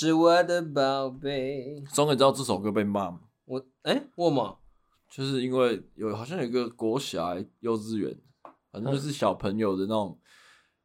是我的宝贝。总你知道这首歌被骂吗？我哎，我吗？就是因为有好像有一个国小幼稚园，反正就是小朋友的那种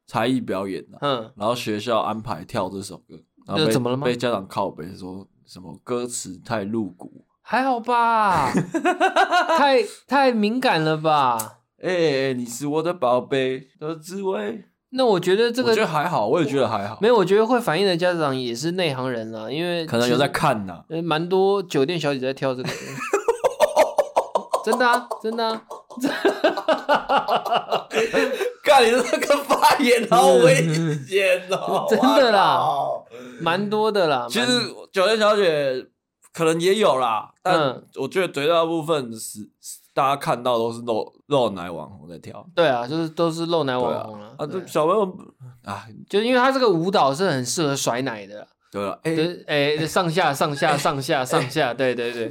才艺表演、啊、嗯，然后学校安排跳这首歌，然后被怎么了吗？被家长靠背说什么歌词太露骨，还好吧？太太敏感了吧？哎、欸，你是我的宝贝的滋味。那我觉得这个，我觉得还好，我也觉得还好。没有，我觉得会反映的家长也是内行人啦，因为可能有在看呐，蛮多酒店小姐在跳这个。真的啊，真的啊！看你这个发言好危险哦！真的啦，蛮多的啦。其实酒店小姐可能也有啦，但我觉得绝大部分是大家看到都是露露奶网红在跳。对啊，就是都是露奶网红啊。啊，这小朋友啊，就因为他这个舞蹈是很适合甩奶的。对啊，哎哎，上下上下 上下上下，对对对。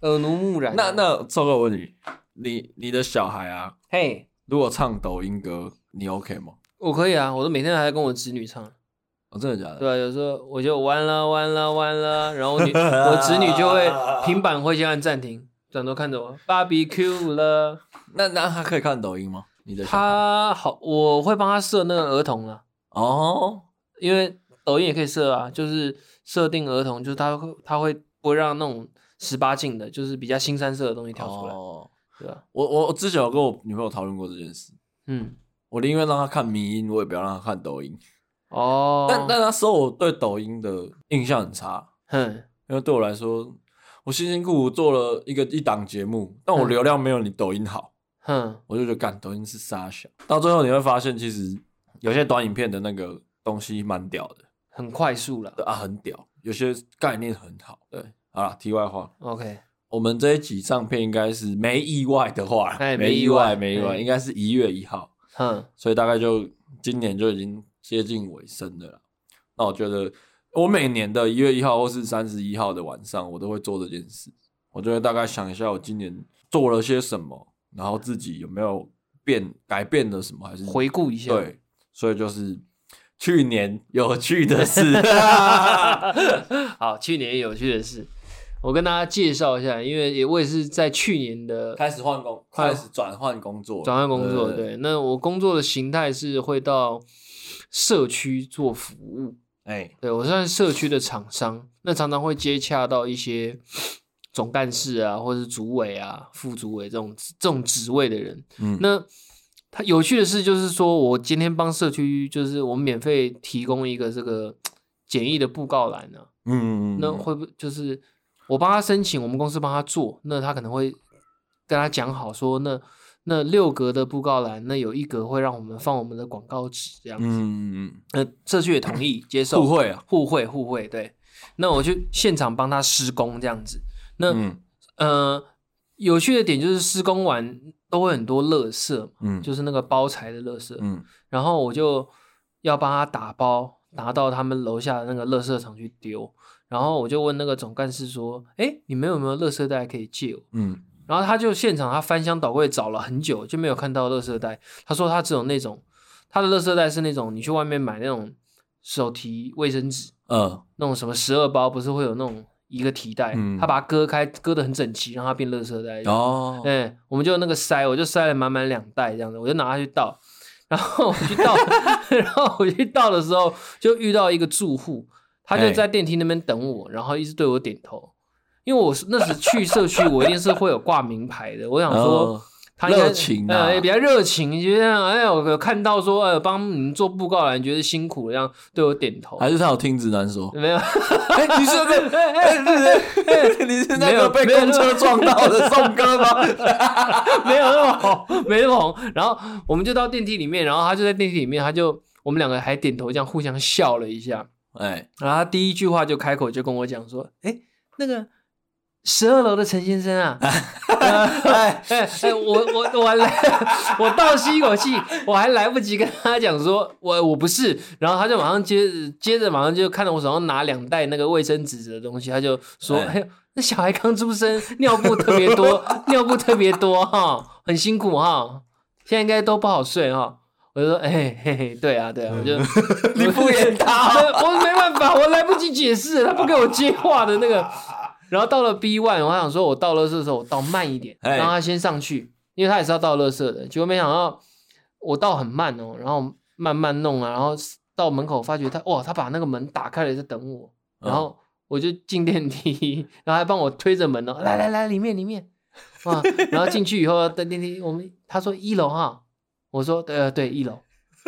耳濡目染。那那，超哥，我问你，你你的小孩啊，嘿，如果唱抖音歌，你 OK 吗？我可以啊，我都每天还在跟我侄女唱。哦，真的假的？对啊，有时候我就完了完了完了，然后我女 我侄女就会平板会先按暂停，转头看着我，barbecue 了。那那他可以看抖音吗？你的他好，我会帮他设那个儿童了。哦，因为抖音也可以设啊，就是设定儿童，就是他会他会不会让那种。十八禁的，就是比较新三色的东西跳出来，哦、对吧？我我之前有跟我女朋友讨论过这件事，嗯，我宁愿让她看迷因，我也不要让她看抖音。哦，但但那时候我对抖音的印象很差，哼，因为对我来说，我辛辛苦苦做了一个一档节目，但我流量没有你抖音好，哼，我就觉得干抖音是傻小，到最后你会发现，其实有些短影片的那个东西蛮屌的，很快速了，对啊，很屌，有些概念很好，对。啊，题外话，OK，我们这一集上片应该是没意外的话，没意外，没意外，应该是一月一号，哼，所以大概就今年就已经接近尾声的了。那我觉得，我每年的一月一号或是三十一号的晚上，我都会做这件事。我就会大概想一下，我今年做了些什么，然后自己有没有变改变了什么，还是回顾一下。对，所以就是去年有趣的事。好，去年有趣的事。我跟大家介绍一下，因为也我也是在去年的开始换工，开始转换工作，转换工作。对，那我工作的形态是会到社区做服务。哎，对，我算是社区的厂商，那常常会接洽到一些 总干事啊，或者是主委啊、副主委这种这种职位的人。嗯，那他有趣的事就是说，我今天帮社区，就是我们免费提供一个这个 简易的布告栏呢。嗯嗯嗯，那会不会就是？我帮他申请，我们公司帮他做，那他可能会跟他讲好说，那那六格的布告栏，那有一格会让我们放我们的广告纸这样子。嗯嗯，那社区也同意接受，互惠啊，互惠互惠，对。那我就现场帮他施工这样子。那、嗯、呃，有趣的点就是施工完都会很多垃圾，嗯，就是那个包材的垃圾，嗯，然后我就要帮他打包，拿到他们楼下的那个垃圾场去丢。然后我就问那个总干事说：“哎，你们有没有垃圾袋可以借我？”嗯，然后他就现场他翻箱倒柜找了很久，就没有看到垃圾袋。他说他只有那种，他的垃圾袋是那种你去外面买那种手提卫生纸，嗯，那种什么十二包不是会有那种一个提袋，嗯，他把它割开，割得很整齐，让它变垃圾袋。哦，哎，我们就那个塞，我就塞了满满两袋这样子，我就拿它去倒，然后我去倒，然后我去倒的时候就遇到一个住户。他就在电梯那边等我，然后一直对我点头，因为我是那时去社区，我一定是会有挂名牌的。我想说，他热情啊，也比较热情，就这样。哎呀，我看到说，呃，帮你们做布告栏，觉得辛苦，这样对我点头。还是他有听直男说？没有，你是不是？你是那个 被公车撞到的宋哥吗？没有那么红，没那么红。然后我们就到电梯里面，然后他就在电梯里面，他就我们两个还点头，这样互相笑了一下。哎，然后他第一句话就开口就跟我讲说：“哎，那个十二楼的陈先生啊，哎 哎哎，我我我还来，我倒吸一口气，我还来不及跟他讲说我我不是，然后他就马上接接着马上就看到我手上拿两袋那个卫生纸的东西，他就说：哎呦，那小孩刚出生，尿布特别多，尿布特别多哈，很辛苦哈，现在应该都不好睡哈。”我就说，哎、欸、嘿嘿，对啊对啊，我就 你敷衍他，我没办法，我来不及解释，他不给我接话的那个。然后到了 B one，我想说我倒垃圾的时候我倒慢一点，让他先上去，因为他也是要倒垃圾的。结果没想到我倒很慢哦，然后慢慢弄啊，然后到门口发觉他哇，他把那个门打开了在等我，然后我就进电梯，然后还帮我推着门哦，来来来，里面里面，哇，然后进去以后登电梯，我们他说一楼哈，我说对呃对一楼。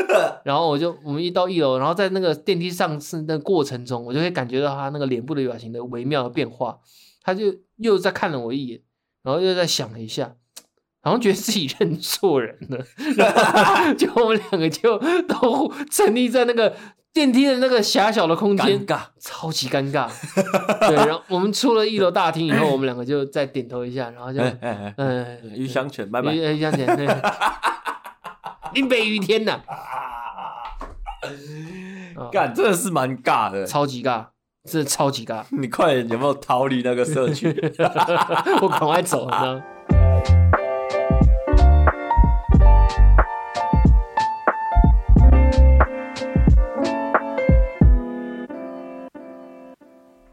然后我就我们一到一楼，然后在那个电梯上升的过程中，我就会感觉到他那个脸部的表情的微妙的变化。他就又再看了我一眼，然后又在想了一下，好像觉得自己认错人了。然后就我们两个就都沉溺在那个电梯的那个狭小的空间，尴尬，超级尴尬。对，然后我们出了一楼大厅以后，我们两个就再点头一下，然后就嗯，一相全，拜拜，一相全，对。林北于天呐！干，真的是蛮尬的，超级尬，真的超级尬。你快点，有没有逃离那个社区？我赶快走，你知道？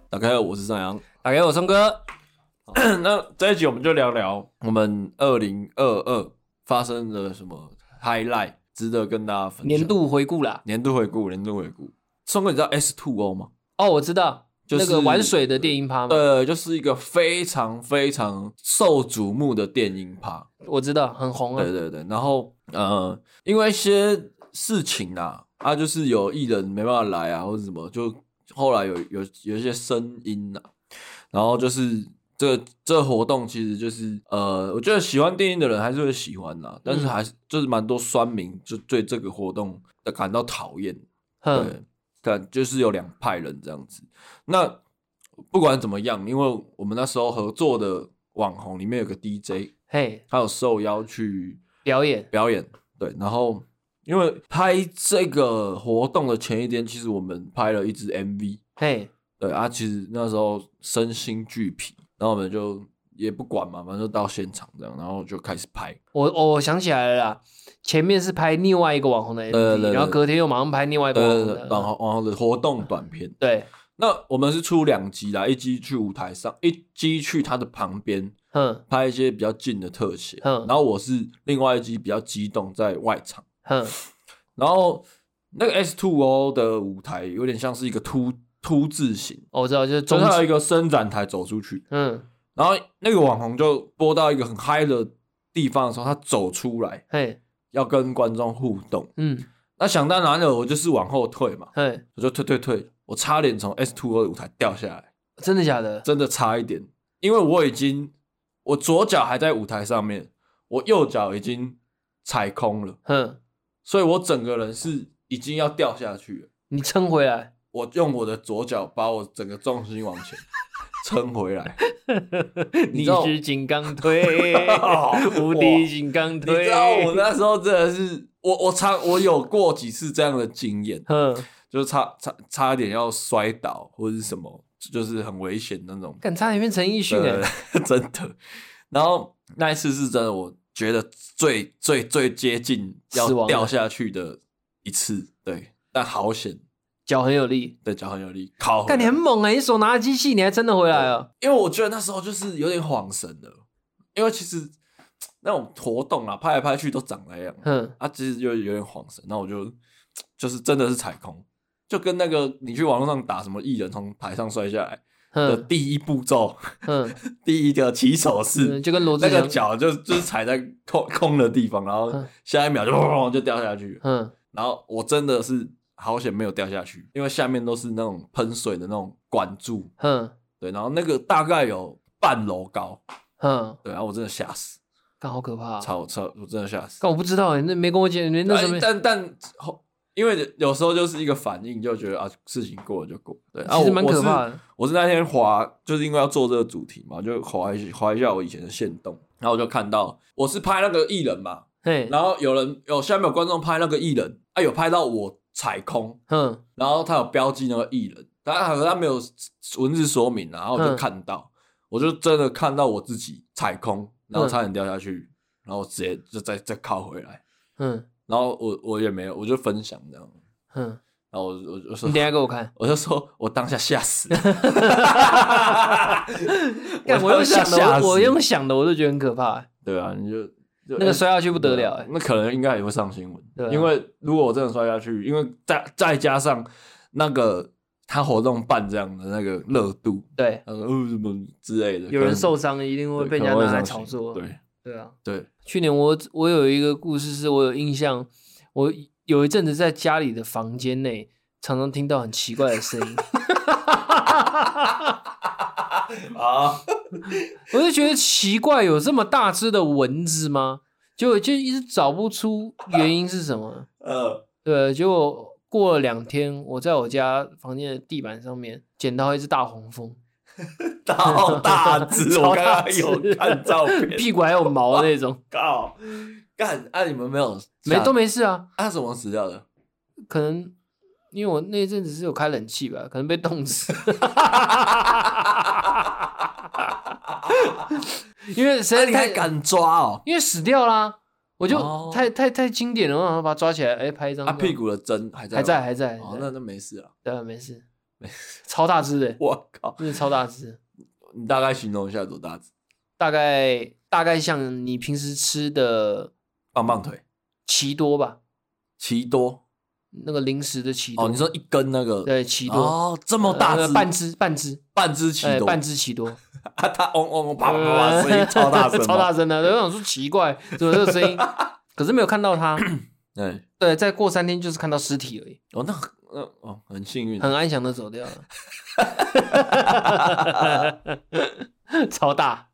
大家好，我是张扬。大家好，我是松哥。那这一集我们就聊聊我们二零二二发生了什么。Highlight 值得跟大家分享。年度回顾啦，年度回顾，年度回顾。松哥，你知道 S Two O 吗？哦，我知道，就是那个玩水的电音趴吗？对，就是一个非常非常受瞩目的电音趴。我知道，很红啊。对对对，然后呃，因为一些事情啊，啊，就是有艺人没办法来啊，或者什么，就后来有有有一些声音啊，然后就是。这这活动其实就是呃，我觉得喜欢电音的人还是会喜欢啦，但是还是就是蛮多酸民就对这个活动的感到讨厌。对，但就是有两派人这样子。那不管怎么样，因为我们那时候合作的网红里面有个 DJ，嘿，他有受邀去表演表演。对，然后因为拍这个活动的前一天，其实我们拍了一支 MV，嘿，对啊，其实那时候身心俱疲。然后我们就也不管嘛，反正就到现场这样，然后就开始拍。我我想起来了啦，前面是拍另外一个网红的 MV，对对对，然后隔天又马上拍另外一个网红的网红网红的活动短片。对，那我们是出两集啦，一集去舞台上，一集去他的旁边，哼，拍一些比较近的特写。哼，然后我是另外一集比较激动在外场，哼，然后那个 S Two O 的舞台有点像是一个凸。凸字形，我知道，就是中间有一个伸展台走出去，嗯，然后那个网红就播到一个很嗨的地方的时候，他走出来，嘿，要跟观众互动，嗯，那想到哪里，我就是往后退嘛，嘿，我就退退退，我差点从 S Two 的舞台掉下来，真的假的？真的差一点，因为我已经，我左脚还在舞台上面，我右脚已经踩空了，哼，所以我整个人是已经要掉下去了，你撑回来。我用我的左脚把我整个重心往前撑回来，你是金刚腿，无敌金刚腿。你知道 我那时候真的是，我我差我有过几次这样的经验，就差差差一点要摔倒或者是什么，就是很危险那种，敢差点变成陈奕迅哎，真的。然后那一次是真的，我觉得最最最接近要掉下去的一次，对，但好险。脚很有力，对，脚很有力。靠，看你很猛哎、欸！你手拿着机器，你还撑得回来啊？因为我觉得那时候就是有点恍神的，因为其实那种活动啊，拍来拍去都长那样。嗯，啊，其实就有点恍神。那我就就是真的是踩空，就跟那个你去网络上打什么艺人从台上摔下来的第一步骤，嗯，第一个起手式，就跟罗志祥那个脚就就是踩在空空的地方，然后下一秒就砰 就掉下去。嗯，然后我真的是。好险没有掉下去，因为下面都是那种喷水的那种管柱。哼，对，然后那个大概有半楼高。哼，对，然后我真的吓死，干好可怕，超超，我真的吓死。但我不知道哎，那没跟我讲，那那什么？但但后因为有时候就是一个反应，就觉得啊，事情过了就过。对，其实蛮可怕的。我是那天滑，就是因为要做这个主题嘛，就滑一滑一下我以前的线动，然后我就看到我是拍那个艺人嘛，嘿，然后有人有下面有观众拍那个艺人，啊，有拍到我。踩空，嗯，然后他有标记那个艺人，但他他没有文字说明，然后我就看到，我就真的看到我自己踩空，然后差点掉下去，然后直接就再再靠回来，嗯，然后我我也没有，我就分享这样。嗯，然后我我就说，你等下给我看，我就说 我当下吓死了。我用想的，我用想的，我都觉得很可怕。对啊，你就那个摔下去不得了，那可能应该也会上新闻。对因为如果我真的摔下去，因为再再加上那个。他活动办这样的那个热度，对，呃，什么之类的，有人受伤一定会被人家拿来炒作，对，对啊，对。去年我我有一个故事，是我有印象，我有一阵子在家里的房间内，常常听到很奇怪的声音，啊，我就觉得奇怪，有这么大只的蚊子吗？就就一直找不出原因是什么，嗯，对，结果。过了两天，我在我家房间的地板上面捡到一只大黄蜂，好大只，我刚刚有看照片，屁股还有毛那种。靠，干，啊你们没有没都没事啊？啊怎么死掉的？可能因为我那阵子是有开冷气吧，可能被冻死。因为谁你还敢抓哦？因为死掉啦。我就太太太经典了，我把它抓起来，哎，拍一张。他屁股的针还在，还在，还在。哦，那那没事啊。对，没事，没事。超大只的，我靠，真的超大只。你大概形容一下多大只？大概大概像你平时吃的棒棒腿，奇多吧？奇多，那个零食的奇多。哦，你说一根那个？对，奇多。哦，这么大只，半只，半只，半只奇多，半只奇多。啊，他嗡嗡嗡，啪啪啪，声音超大声，超大声的。我想说奇怪，怎么这个声音？可是没有看到它。对对，再过三天就是看到尸体而已。哦，那那哦，很幸运，很安详的走掉了。超大。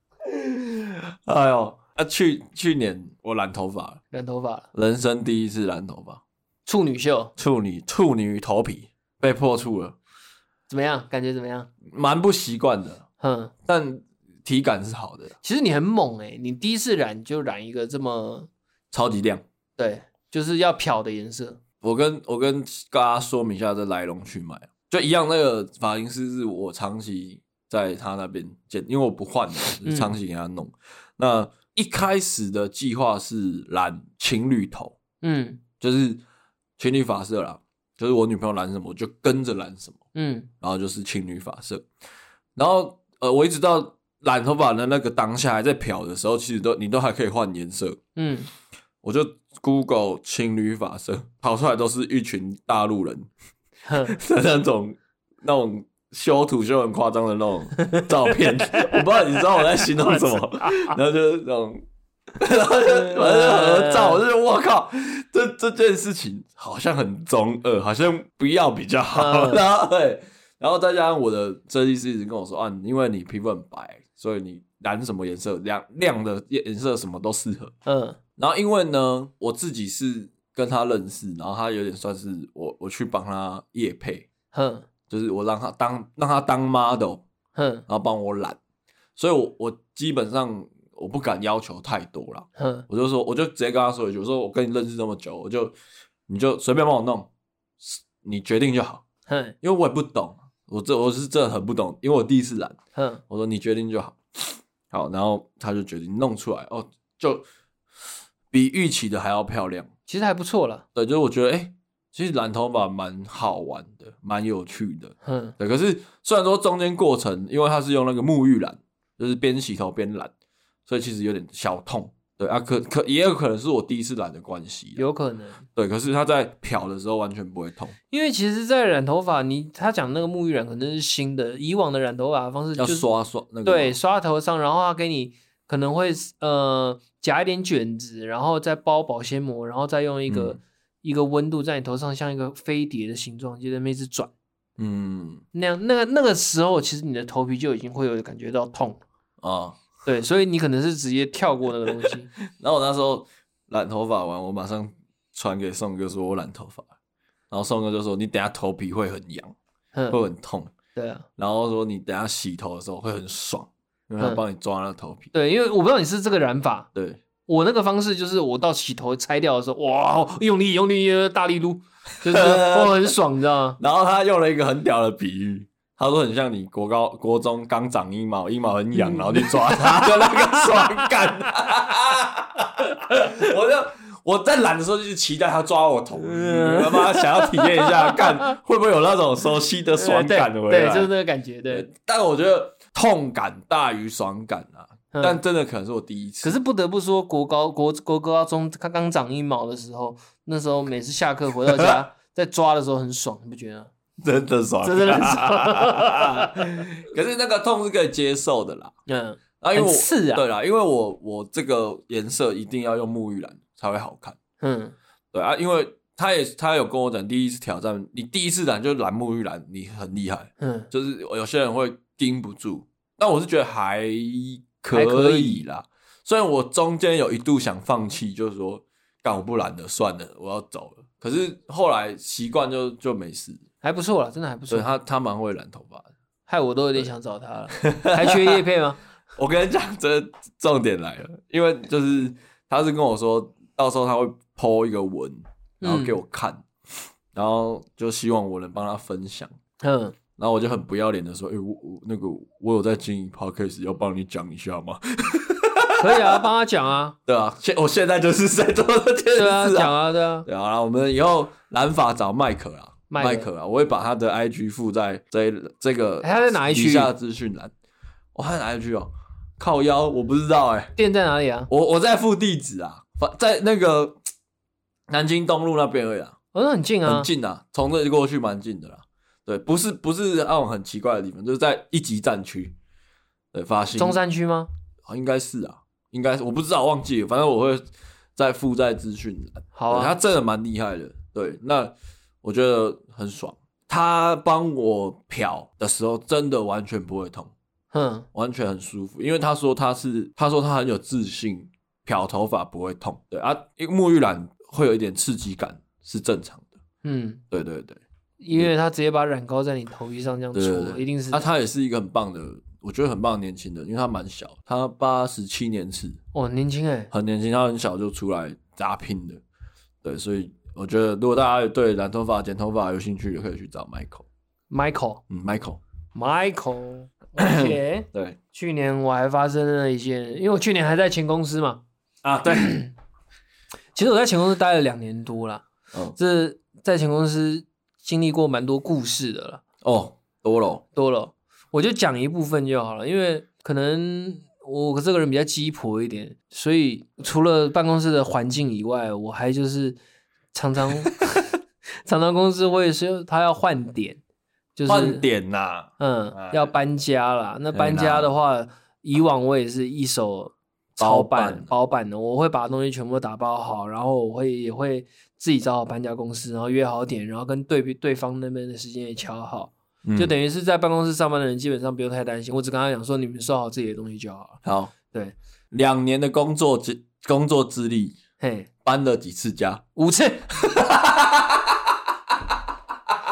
哎呦，啊，去去年我染头发，染头发，人生第一次染头发，处女秀，处女处女头皮被破处了。怎么样？感觉怎么样？蛮不习惯的。哼，但体感是好的。其实你很猛哎、欸，你第一次染就染一个这么超级亮，对，就是要漂的颜色。我跟我跟大家说明一下这来龙去脉，就一样，那个发型师是我长期在他那边剪，因为我不换的，就是、长期给他弄。嗯、那一开始的计划是染情侣头，嗯，就是情侣发色啦，就是我女朋友染什么我就跟着染什么，嗯，然后就是情侣发色，然后。呃，我一直到染头发的那个当下还在漂的时候，其实都你都还可以换颜色。嗯，我就 Google 情侣发色，跑出来都是一群大陆人的 那种那种修图修很夸张的那种照片。我不知道你知道我在形容什么，然后就是那种，然后就反正合照，我就觉得我靠，这这件事情好像很中二，好像不要比较好。然后对。然后再加上我的设计师一直跟我说啊，因为你皮肤很白，所以你染什么颜色亮亮的颜色什么都适合。嗯，然后因为呢，我自己是跟他认识，然后他有点算是我我去帮他夜配，哼，就是我让他当让他当 model，哼，然后帮我染，所以我我基本上我不敢要求太多了，哼，我就说我就直接跟他说一句，我说我跟你认识这么久，我就你就随便帮我弄，你决定就好，哼，因为我也不懂。我这我是真的很不懂，因为我第一次染。哼，我说你决定就好，好，然后他就决定弄出来，哦，就比预期的还要漂亮，其实还不错了。对，就是我觉得，哎、欸，其实染头发蛮好玩的，蛮有趣的。哼，对，可是虽然说中间过程，因为他是用那个沐浴染，就是边洗头边染，所以其实有点小痛。对啊，可可也有可能是我第一次染的关系，有可能。对，可是他在漂的时候完全不会痛，因为其实，在染头发，你他讲那个沐浴染可能是新的，以往的染头发的方式就是要刷刷那个，对，刷头上，然后他给你可能会呃夹一点卷子，然后再包保鲜膜，然后再用一个、嗯、一个温度在你头上像一个飞碟的形状，就在那一直转，嗯，那样那个那个时候，其实你的头皮就已经会有感觉到痛啊。对，所以你可能是直接跳过那个东西。然后我那时候染头发完，我马上传给宋哥说我染头发，然后宋哥就说你等下头皮会很痒，会很痛。对啊，然后说你等下洗头的时候会很爽，因为他帮你抓那个头皮。对，因为我不知道你是这个染法。对，我那个方式就是我到洗头拆掉的时候，哇，用力用力大力撸，就是我 很爽，你知道吗？然后他用了一个很屌的比喻。他说很像你国高国中刚长阴毛，阴毛很痒，然后去抓它的 那个爽感。我就我在懒的时候就是期待他抓我头，他妈想要体验一下，看会不会有那种熟悉的爽感的回来。对，就是那个感觉。对，但我觉得痛感大于爽感啊。但真的可能是我第一次。可是不得不说，国高国国高中刚刚长阴毛的时候，那时候每次下课回到家，在抓的时候很爽，你不觉得？真的爽，真的爽。可是那个痛是可以接受的啦。嗯，啊，因为我是啊，对啦，因为我我这个颜色一定要用沐浴蓝才会好看。嗯，对啊，因为他也他有跟我讲，第一次挑战，你第一次染就染沐浴蓝，你很厉害。嗯，就是有些人会盯不住，但我是觉得还。可以啦，虽然我中间有一度想放弃，就是说干我不染了，算了，我要走了。可是后来习惯就就没事，还不错啦，真的还不错。他他蛮会染头发的，害我都有点想找他了。还缺叶配吗？我跟你讲，这重点来了，因为就是他是跟我说，到时候他会 po 一个文，然后给我看，嗯、然后就希望我能帮他分享。嗯。然后我就很不要脸的说：“哎、欸，我我那个我有在经营 podcast，要帮你讲一下吗？” 可以啊，帮他讲啊。对啊，现我现在就是在做这件事、啊。对啊，讲啊，对啊。对啊，我们以后染发找麦克啊，麦克啊，我会把他的 IG 附在这这个他在哪一区？底下资讯栏。我在哪一区哦？靠腰，我不知道哎、欸。店在哪里啊？我我在附地址啊，在那个南京东路那边而已啊。哦，那很近啊，很近啊，从这里过去蛮近的啦。对，不是不是那种很奇怪的地方，就是在一级战区，对，发行。中山区吗？啊，应该是啊，应该是，我不知道，忘记了，反正我会再附在资讯栏。好啊，他真的蛮厉害的，对，那我觉得很爽。他帮我漂的时候，真的完全不会痛，哼，完全很舒服，因为他说他是，他说他很有自信，漂头发不会痛。对啊，因为沐浴染会有一点刺激感，是正常的。嗯，对对对。因为他直接把染膏在你头皮上这样搓，对对对，一定是。那、啊、他也是一个很棒的，我觉得很棒的年轻人，因为他蛮小，他八十七年次，哦，年轻哎，很年轻，他很小就出来打拼的，对，所以我觉得如果大家对染头发、剪头发有兴趣，也可以去找 Michael。Michael，嗯，Michael，Michael，而且对，去年我还发生了一件，因为我去年还在前公司嘛，啊，对，其实我在前公司待了两年多了，嗯，这在前公司。经历过蛮多故事的了哦，多了多了，我就讲一部分就好了，因为可能我这个人比较鸡婆一点，所以除了办公室的环境以外，我还就是常常常常公司我也是他要换点，就是换点呐、啊，嗯，唉要搬家啦。那搬家的话，以往我也是一手包办包办的，我会把东西全部打包好，然后我会也会。自己找好搬家公司，然后约好点，然后跟对对方那边的时间也敲好，嗯、就等于是在办公室上班的人基本上不用太担心。我只跟他讲说，你们收好自己的东西就好了。好，对，两年的工作资工作资历，嘿，搬了几次家？五次。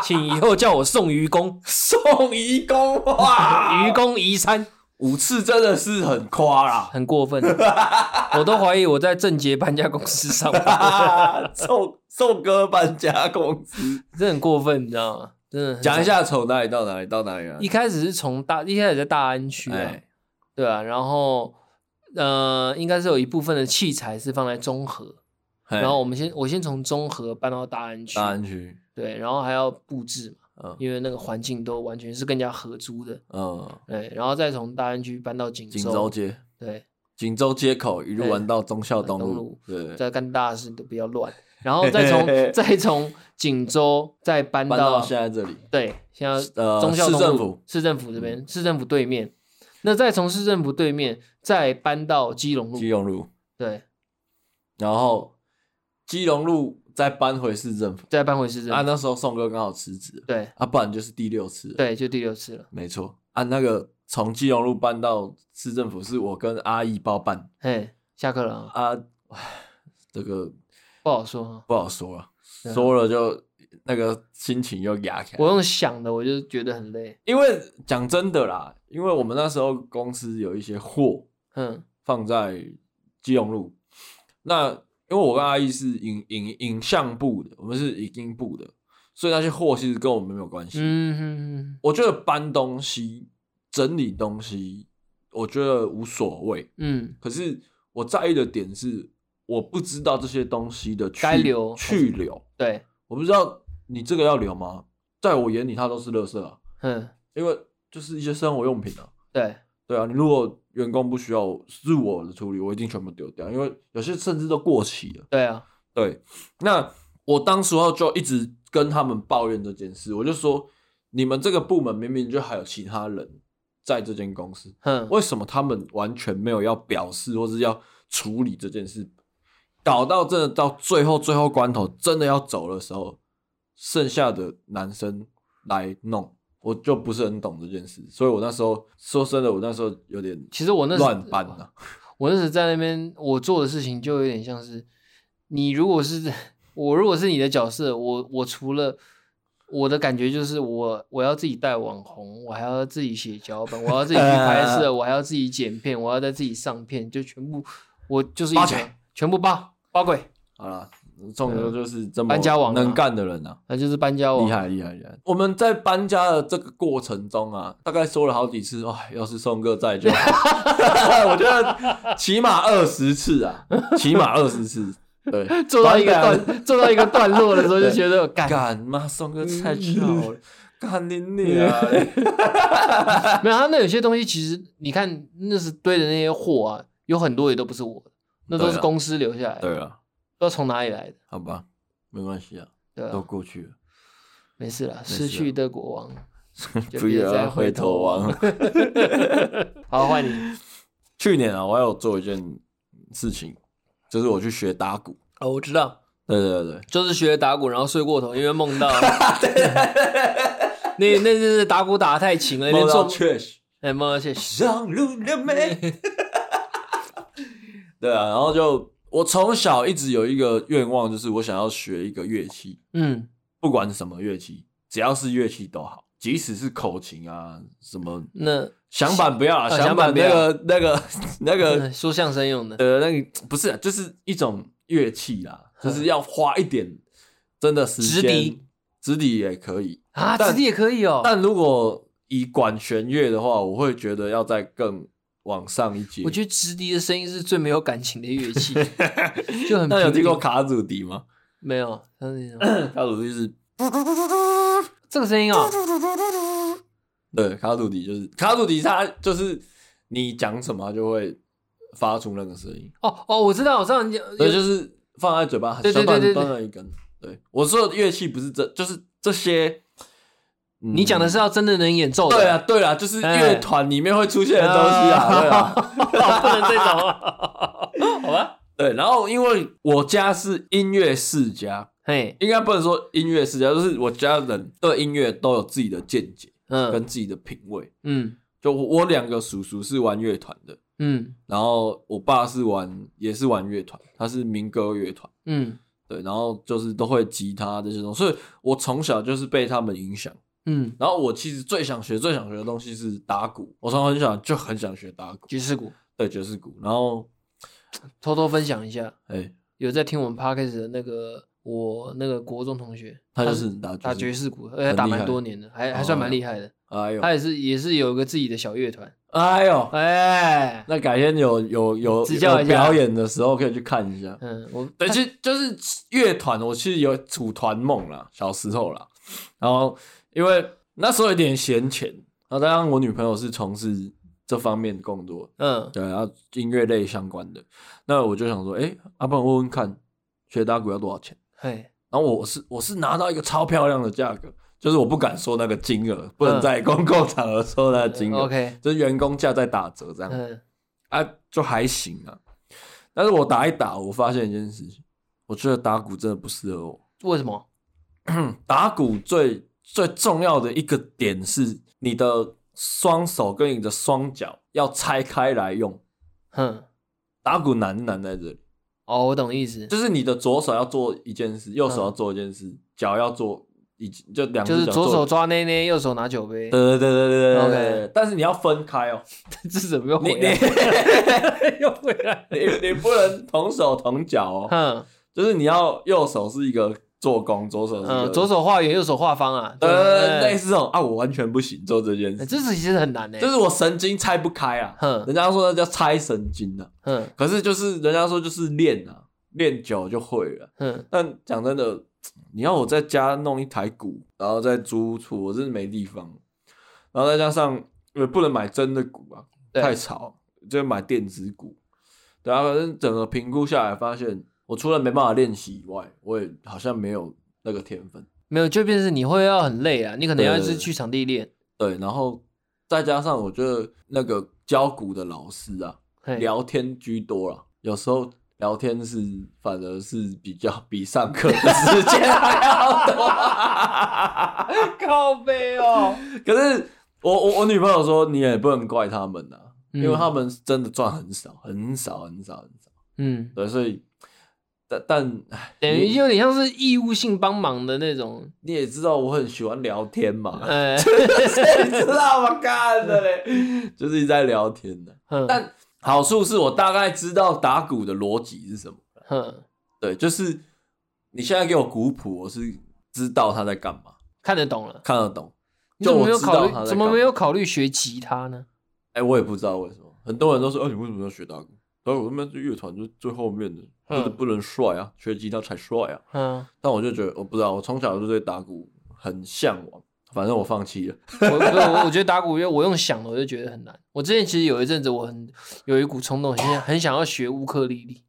请以后叫我送愚公，送愚公哇，愚公移山。五次真的是很夸啦，很过分，我都怀疑我在正杰搬家公司上班，宋宋哥搬家公司，这很过分，你知道吗？真的讲一下从哪里到哪里到哪里啊？一开始是从大，一开始在大安区啊，欸、对啊，然后呃，应该是有一部分的器材是放在中和，欸、然后我们先我先从中和搬到大安区，大安区，对，然后还要布置嘛。因为那个环境都完全是更加合租的，嗯，对，然后再从大安区搬到锦锦州街，对，锦州街口一路玩到忠孝东路，对，再干大事都比较乱，然后再从 再从锦州再搬到现在这里，对，现在忠孝东路市政府这边，市政府对面，那再从市政府对面再搬到基隆路，基隆路，对，然后基隆路。再搬回市政府，再搬回市政府。啊，那时候宋哥刚好辞职，对，啊，不然就是第六次，对，就第六次了。没错，啊，那个从基隆路搬到市政府是我跟阿义包办。嘿，下课了啊，这个不好说，不好说了，说了就那个心情又压起来。我用想的，我就觉得很累，因为讲真的啦，因为我们那时候公司有一些货，嗯，放在基隆路，那。因为我跟阿义是影影影像部的，我们是影音部的，所以那些货其实跟我们没有关系。嗯哼哼，我觉得搬东西、整理东西，我觉得无所谓。嗯，可是我在意的点是，我不知道这些东西的去留去留。对，我不知道你这个要留吗？在我眼里，它都是垃圾啊。嗯，因为就是一些生活用品啊。对，对啊，你如果员工不需要，是我的处理，我一定全部丢掉，因为有些甚至都过期了。对啊，对。那我当时候就一直跟他们抱怨这件事，我就说，你们这个部门明明就还有其他人。在这间公司，嗯，为什么他们完全没有要表示或是要处理这件事？搞到真的到最后最后关头，真的要走的时候，剩下的男生来弄，我就不是很懂这件事。所以我那时候说真的，我那时候有点，其实我那乱搬了。我那时在那边，我做的事情就有点像是，你如果是我，如果是你的角色，我我除了。我的感觉就是我我要自己带网红，我还要自己写脚本，我要自己去拍摄，我还要自己剪片，我要再自己上片，就全部我就是一全全部包包鬼。好了，仲哥就是这么搬家王能干的人啊，那就是搬家王，厉害厉害厉害。我们在搬家的这个过程中啊，大概说了好几次，哎，要是宋哥在就好，我觉得起码二十次啊，起码二十次。对，做到一个段，做到一个段落的时候，就觉得干。干妈宋哥太巧了，干你你 啊！没有，他那有些东西其实你看，那是堆的那些货啊，有很多也都不是我的，那都是公司留下来的。对啊，不知道从哪里来的。好吧，没关系啊，对啊，都过去了，没事了。失去的国王，不要再回头望。好，换你。去年啊，我还有做一件事情。就是我去学打鼓哦，我知道，对对对，就是学打鼓，然后睡过头，因为梦到，那那那是打鼓打得太勤了，梦到确实，哎，梦到确实，上路了没？对啊，然后就我从小一直有一个愿望，就是我想要学一个乐器，嗯，不管是什么乐器，只要是乐器都好，即使是口琴啊什么那。响板不要啊，响板那个那个 那个说相声用的，呃，那个不是，就是一种乐器啦，就是要花一点真的时间。直笛，直笛也可以啊，直笛也可以哦。但如果以管弦乐的话，我会觉得要再更往上一阶。我觉得直笛的声音是最没有感情的乐器，就很。那有听过卡祖笛吗？没有，卡祖笛是这个声音哦。对，卡祖笛就是卡祖笛，它就是你讲什么就会发出那个声音。哦哦，我知道，我知道你讲，对，就是放在嘴巴很短短的一根。对，我说的乐器不是这，就是这些。你讲的是要真的能演奏的。对啊，对啊，就是乐团里面会出现的东西啊。对啊，不能这种，好吧？对，然后因为我家是音乐世家，嘿，应该不能说音乐世家，就是我家人对音乐都有自己的见解。嗯，跟自己的品味，嗯，就我两个叔叔是玩乐团的，嗯，然后我爸是玩也是玩乐团，他是民歌乐团，嗯，对，然后就是都会吉他这些东西，所以我从小就是被他们影响，嗯，然后我其实最想学、最想学的东西是打鼓，我从很小就很想学打鼓，爵士鼓，对，爵士鼓，然后偷偷分享一下，哎，有在听我们 Podcast 的那个。我那个国中同学，他就是打爵士鼓，而且打蛮多年的，还还算蛮厉害的。哎呦，他也是也是有个自己的小乐团。哎呦，哎，那改天有有有有表演的时候可以去看一下。嗯，我对，其实就是乐团，我其实有组团梦啦，小时候啦。然后因为那时候有点闲钱，然后当然我女朋友是从事这方面的工作，嗯，对，然后音乐类相关的，那我就想说，哎，阿不然问问看，学打鼓要多少钱？嘿，然后我是我是拿到一个超漂亮的价格，就是我不敢说那个金额，不能在公共场合说那个金额。OK，就是员工价在打折这样。嗯，啊，就还行啊。但是我打一打，我发现一件事情，我觉得打鼓真的不适合我。为什么？打鼓最最重要的一个点是，你的双手跟你的双脚要拆开来用。哼，打鼓难难在这里。哦，我懂意思，就是你的左手要做一件事，右手要做一件事，脚、嗯、要做一就两就是左手抓捏捏，右手拿酒杯。对对对对对对。OK，但是你要分开哦。这是怎么又回来？又回来？你你不能同手同脚哦。哼，就是你要右手是一个。做工，左手是左手画圆，右手画方啊。呃，类似这种啊，我完全不行做这件事。这是其实很难诶，就是我神经拆不开啊。哼，人家说那叫拆神经呢。嗯，可是就是人家说就是练啊，练久就会了。嗯，但讲真的，你要我在家弄一台鼓，然后再租出，我真的没地方。然后再加上也不能买真的鼓啊，太吵，就买电子鼓。然后反正整个评估下来，发现我除了没办法练习以外，我也好像没有那个天分。没有，就变成你会要很累啊，你可能要一直去场地练。对，然后再加上我觉得那个教鼓的老师啊，聊天居多了，有时候聊天是反而是比较比上课的时间还要多，靠背哦。可是我我我女朋友说，你也不能怪他们呐、啊，因为他们真的赚很少，很少，很少，很少。嗯，对，所以。但但等于有点像是义务性帮忙的那种。你也知道我很喜欢聊天嘛，欸、你知道吗？干的嘞，就是一直在聊天的。嗯、但好处是我大概知道打鼓的逻辑是什么。嗯，对，就是你现在给我鼓谱，我是知道他在干嘛，看得懂了，看得懂。就我没有考虑，怎么没有考虑学吉他呢？哎、欸，我也不知道为什么，很多人都说，哎、欸，你为什么要学打鼓？然后我们乐团就最后面的，就是不能帅啊，学吉他才帅啊。嗯，但我就觉得，我不知道，我从小就对打鼓很向往。反正我放弃了。我我我觉得打鼓，因为我用想的，我就觉得很难。我之前其实有一阵子，我很有一股冲动，很想很想要学乌克丽丽。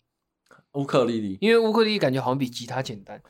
乌克丽丽，因为乌克丽丽感觉好像比吉他简单，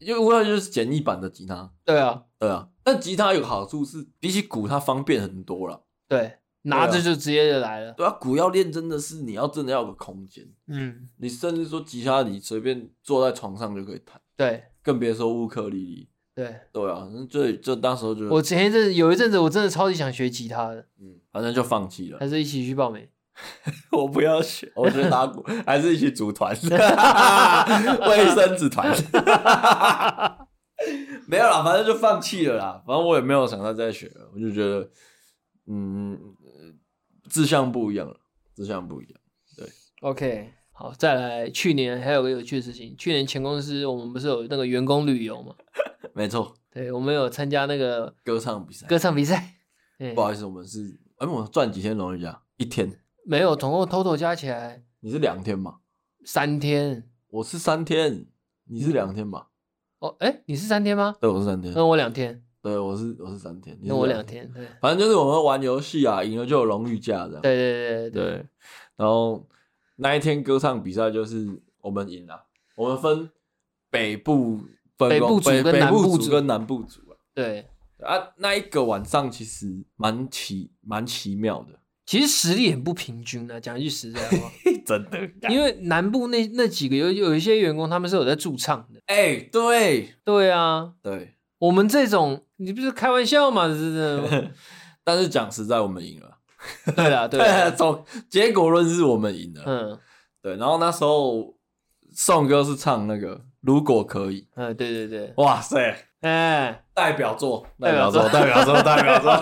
因为乌克丽丽就是简易版的吉他。对啊，对啊。但吉他有个好处是，比起鼓，它方便很多了。对。拿着就直接就来了。对啊，鼓要练真的是你要真的要有个空间。嗯，你甚至说吉他，你随便坐在床上就可以弹。对，更别说乌克丽丽。对，对啊，就就当时候就我前一阵有一阵子我真的超级想学吉他的，嗯，反正就放弃了。还是一起去报名？我不要学，我觉得打鼓，还是一起组团，卫生纸团。没有啦，反正就放弃了啦。反正我也没有想到再学了，我就觉得，嗯。志向不一样了，志向不一样。对，OK，好，再来。去年还有个有趣的事情，去年前公司我们不是有那个员工旅游吗？没错，对，我们有参加那个歌唱比赛。歌唱比赛，不好意思，我们是，哎，我们赚几天荣誉假？一天？没有，总共 total 加起来。你是两天吗？三天。我是三天，你是两天吧？哦，哎，你是三天吗？对，我是三天。那我两天。对，我是我是三天，那我两天，对，反正就是我们玩游戏啊，赢了就有荣誉价的，对对对对，对。然后那一天歌唱比赛就是我们赢了，我们分北部分北部组跟南部组跟南部组啊，对。啊，那一个晚上其实蛮奇蛮奇妙的，其实实力很不平均啊，讲一句实在话，真的，因为南部那那几个有有一些员工他们是有在驻唱的，哎，对。对啊，对。我们这种，你不是开玩笑吗？是的，但是讲实在，我们赢了。对啊，对啊，从结果论是我们赢了。嗯，对。然后那时候宋哥是唱那个“如果可以”。嗯，对对对。哇塞，哎，代表作，代表作，代表作，代表作。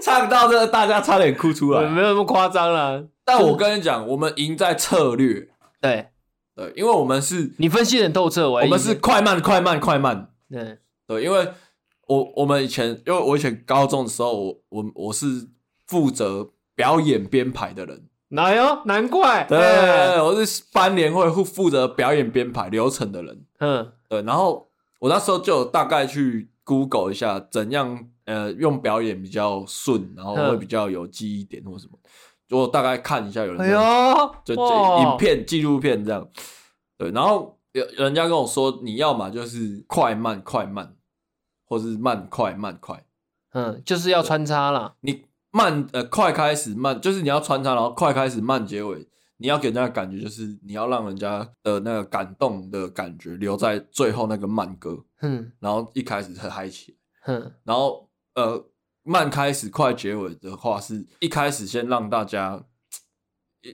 唱到这，大家差点哭出来。没有那么夸张啦。但我跟你讲，我们赢在策略。对。对，因为我们是，你分析得很透彻，我们是快慢快慢快慢。对对，因为我我们以前，因为我以前高中的时候，我我我是负责表演编排的人。哪有？难怪。对，我是班联会负负责表演编排流程的人。嗯，对。然后我那时候就大概去 Google 一下，怎样呃用表演比较顺，然后会比较有记忆点或什么。我大概看一下，有人，哎呦，就这影片纪录片这样，对，然后有人家跟我说，你要嘛就是快慢快慢，或是慢快慢快，嗯，就是要穿插啦。你慢呃快开始慢，就是你要穿插，然后快开始慢结尾，你要给人家的感觉就是你要让人家的那个感动的感觉留在最后那个慢歌，嗯，然后一开始很嗨起，嗯，然后呃。慢开始快结尾的话，是一开始先让大家，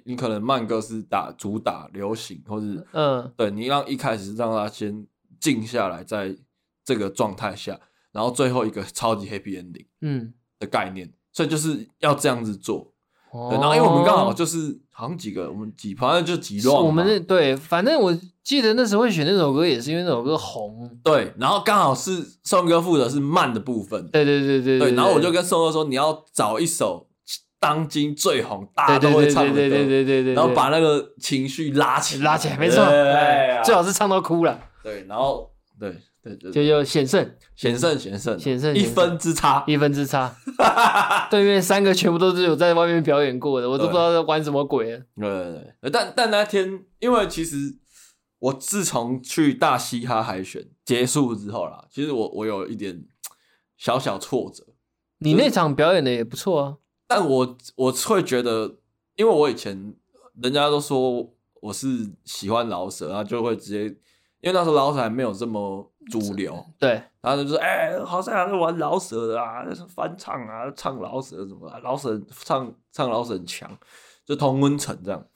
你可能慢歌是打主打流行，或是嗯，对你让一开始让他先静下来，在这个状态下，然后最后一个超级 happy ending，嗯的概念，所以就是要这样子做。对，然后因为我们刚好就是好像几个，我们几反正就几乱。我们那对，反正我记得那时候会选那首歌，也是因为那首歌红。对，然后刚好是宋哥负责是慢的部分。对对对对对。对，然后我就跟宋哥说，你要找一首当今最红，大家都会唱的歌，对对对对对对，然后把那个情绪拉起拉起来，没错，最好是唱到哭了。对，然后对对对，就就险胜，险胜，险胜，险胜，一分之差，一分之差。对面三个全部都是有在外面表演过的，我都不知道在玩什么鬼。对对对，但但那天，因为其实我自从去大嘻哈海选结束之后啦，其实我我有一点小小挫折。你那场表演的也不错啊。但我我会觉得，因为我以前人家都说我是喜欢饶舌，然后就会直接，因为那时候老舍还没有这么主流，对，然后就说，哎、欸，好像还是玩老舍的啊，翻唱啊，唱老舍什么啊，老舍唱唱老舍很强，就同温层这样。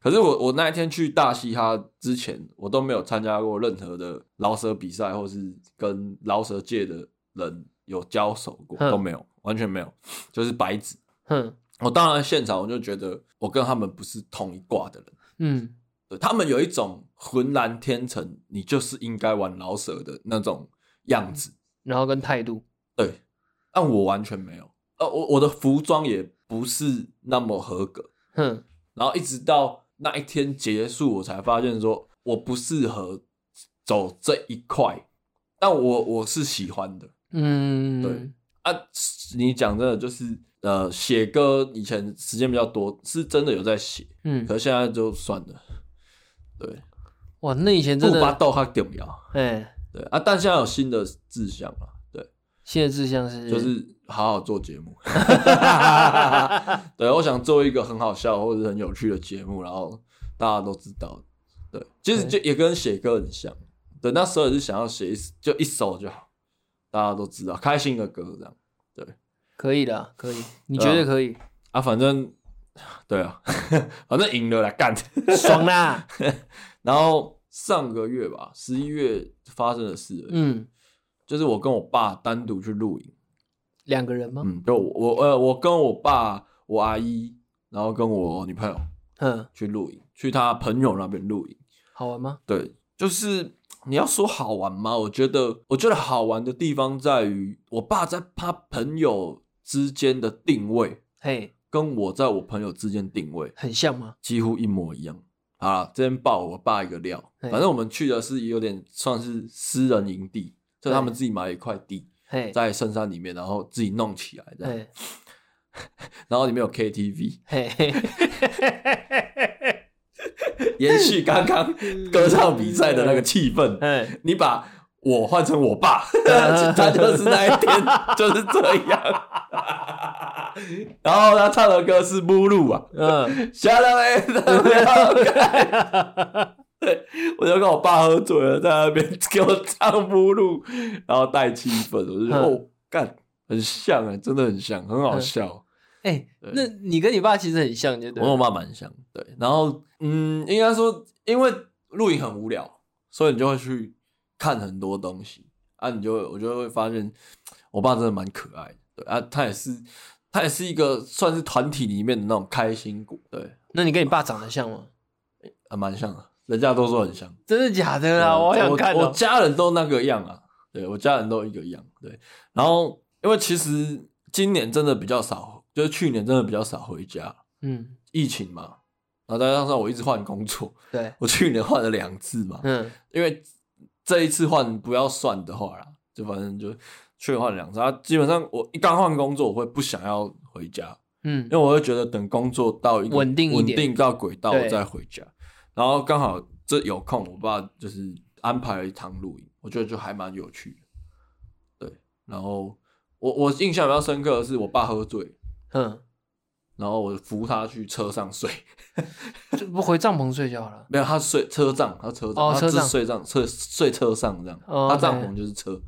可是我我那一天去大嘻哈之前，我都没有参加过任何的老舍比赛，或是跟老舍界的人有交手过，都没有，完全没有，就是白纸。哼，我当然现场我就觉得我跟他们不是同一挂的人。嗯，对，他们有一种浑然天成，你就是应该玩老舍的那种样子，然后跟态度。对，但我完全没有。呃，我我的服装也不是那么合格。哼，然后一直到那一天结束，我才发现说我不适合走这一块，但我我是喜欢的。嗯，对啊，你讲真的就是。呃，写歌以前时间比较多，是真的有在写，嗯，可是现在就算了。对，哇，那以前真的不把豆还重要，哎，对啊，但现在有新的志向了，对，新的志向是就是好好做节目，对，我想做一个很好笑或者很有趣的节目，然后大家都知道，对，其实就也跟写歌很像，对，那时候也是想要写一就一首就好，大家都知道，开心的歌这样，对。可以的，可以，你觉得可以？啊？反正，对啊，反正赢了来干，爽啦！然后上个月吧，十一月发生的事，嗯，就是我跟我爸单独去露营，两个人吗？嗯，就我呃，我跟我爸、我阿姨，然后跟我女朋友，嗯，去露营，去他朋友那边露营，好玩吗？对，就是你要说好玩吗？我觉得，我觉得好玩的地方在于，我爸在他朋友。之间的定位，嘿，跟我在我朋友之间定位很像吗？几乎一模一样。好了，这边爆我爸一个料，反正我们去的是有点算是私人营地，就他们自己买了一块地，在深山里面，然后自己弄起来的，然后里面有 KTV，延续刚刚歌唱比赛的那个气氛，你把。我换成我爸，他就是那一天就是这样。然后他唱的歌是《目录》啊，嗯，下了没？对，我就跟我爸喝醉了，在那边 给我唱《目录》，然后带气氛，我就说哦，干，很像哎，真的很像，很好笑。哎，那你跟你爸其实很像，就对？我跟我爸蛮像，对。然后，嗯，应该说，因为录影很无聊，所以你就会去。看很多东西啊，你就会我就会发现，我爸真的蛮可爱的，对啊，他也是，他也是一个算是团体里面的那种开心果，对。那你跟你爸长得像吗？啊，蛮像的，人家都说很像。真的假的啊？我想看。我家人都那个样啊，对我家人都一个样，对。然后因为其实今年真的比较少，就是去年真的比较少回家，嗯，疫情嘛，然后再加上我一直换工作，对，我去年换了两次嘛，嗯，因为。这一次换不要算的话啦，就反正就去换两次。啊，基本上我一刚换工作，我会不想要回家，嗯，因为我会觉得等工作到一个稳定稳定到轨道我再回家。然后刚好这有空，我爸就是安排了一趟露营，我觉得就还蛮有趣的。对，然后我我印象比较深刻的是我爸喝醉，嗯。然后我扶他去车上睡，就不回帐篷睡觉了。没有，他睡车帐，他车帐，他是睡帐车睡车上这样。他帐篷就是车，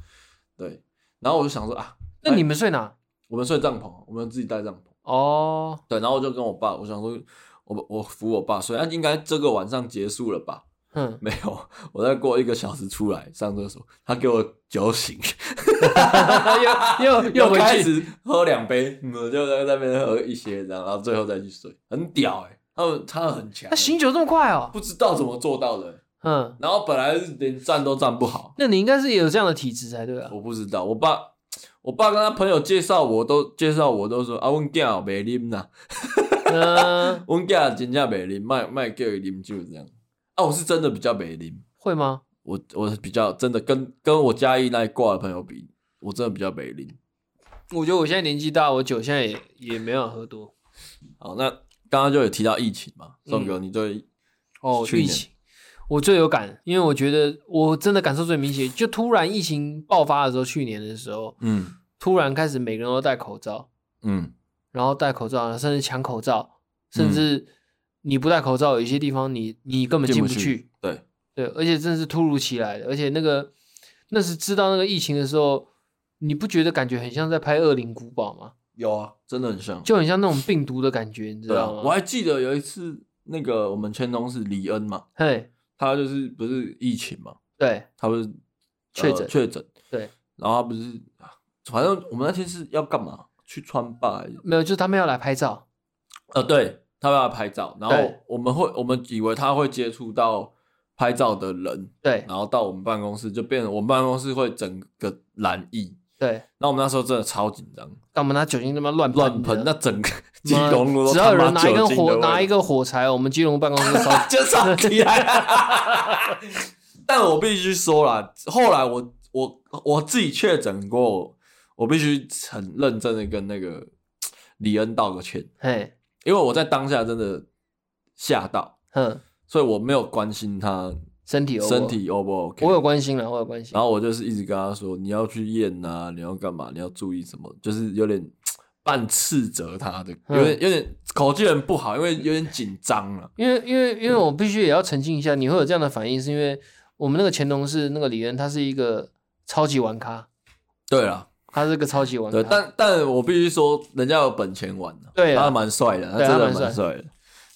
对。然后我就想说啊，那你们睡哪？我们睡帐篷，我们自己带帐篷。哦，对。然后我就跟我爸，我想说，我我扶我爸睡，那应该这个晚上结束了吧？嗯，没有，我再过一个小时出来上厕所，他给我酒醒，又 又又，又开始喝两杯，嗯，就在那边喝一些这样，然后最后再去睡，很屌哎，欸，他们他们很强，他醒酒这么快哦，不知道怎么做到的，欸，嗯，然后本来连站都站不好，那你应该是也有这样的体质才对啊，我不知道，我爸我爸跟他朋友介绍我都介绍我都说啊，阮囝袂啉呐，阮囝真正袂啉，卖卖叫伊啉酒这样。啊，我是真的比较袂啉，会吗？我我是比较真的跟跟我嘉义那一挂的朋友比，我真的比较袂啉。我觉得我现在年纪大，我酒现在也也没有喝多。好，那刚刚就有提到疫情嘛，宋哥，你对哦疫情。我最有感，因为我觉得我真的感受最明显，就突然疫情爆发的时候，去年的时候，嗯，突然开始每个人都戴口罩，嗯，然后戴口罩，甚至抢口罩，甚至你不戴口罩，有一些地方你你根本进不去，对对，而且真的是突如其来的，而且那个那是知道那个疫情的时候，你不觉得感觉很像在拍《恶灵古堡》吗？有啊，真的很像，就很像那种病毒的感觉，你知道吗？我还记得有一次，那个我们前同事李恩嘛，嘿。他就是不是疫情嘛？对，他不是确诊确诊。对，然后他不是，反正我们那天是要干嘛？去川吧？没有，就是他们要来拍照。呃，对，他们要来拍照，然后我们会，我们以为他会接触到拍照的人，对，然后到我们办公室就变成我们办公室会整个染疫。对，那我们那时候真的超紧张，干嘛拿酒精那么乱乱喷？那整个基隆路只要有人拿一根火，拿一个火柴，我们基隆办公室烧 就烧起来。但我必须说啦，后来我我我自己确诊过，我必须很认真的跟那个李恩道个歉。嘿，因为我在当下真的吓到，哼，所以我没有关心他。身体身体 O 不 OK？我有关心了，我有关心。然后我就是一直跟他说：“你要去验啊，你要干嘛？你要注意什么？”就是有点 半斥责他的，有点有点口气很不好，因为有点紧张了。因为因为因为我必须也要澄清一下，你会有这样的反应，是因为我们那个前同事那个李恩，他是一个超级玩咖。对啊，他是个超级玩咖。对，但但我必须说，人家有本钱玩的，对，他蛮帅的，他真的蛮帅的。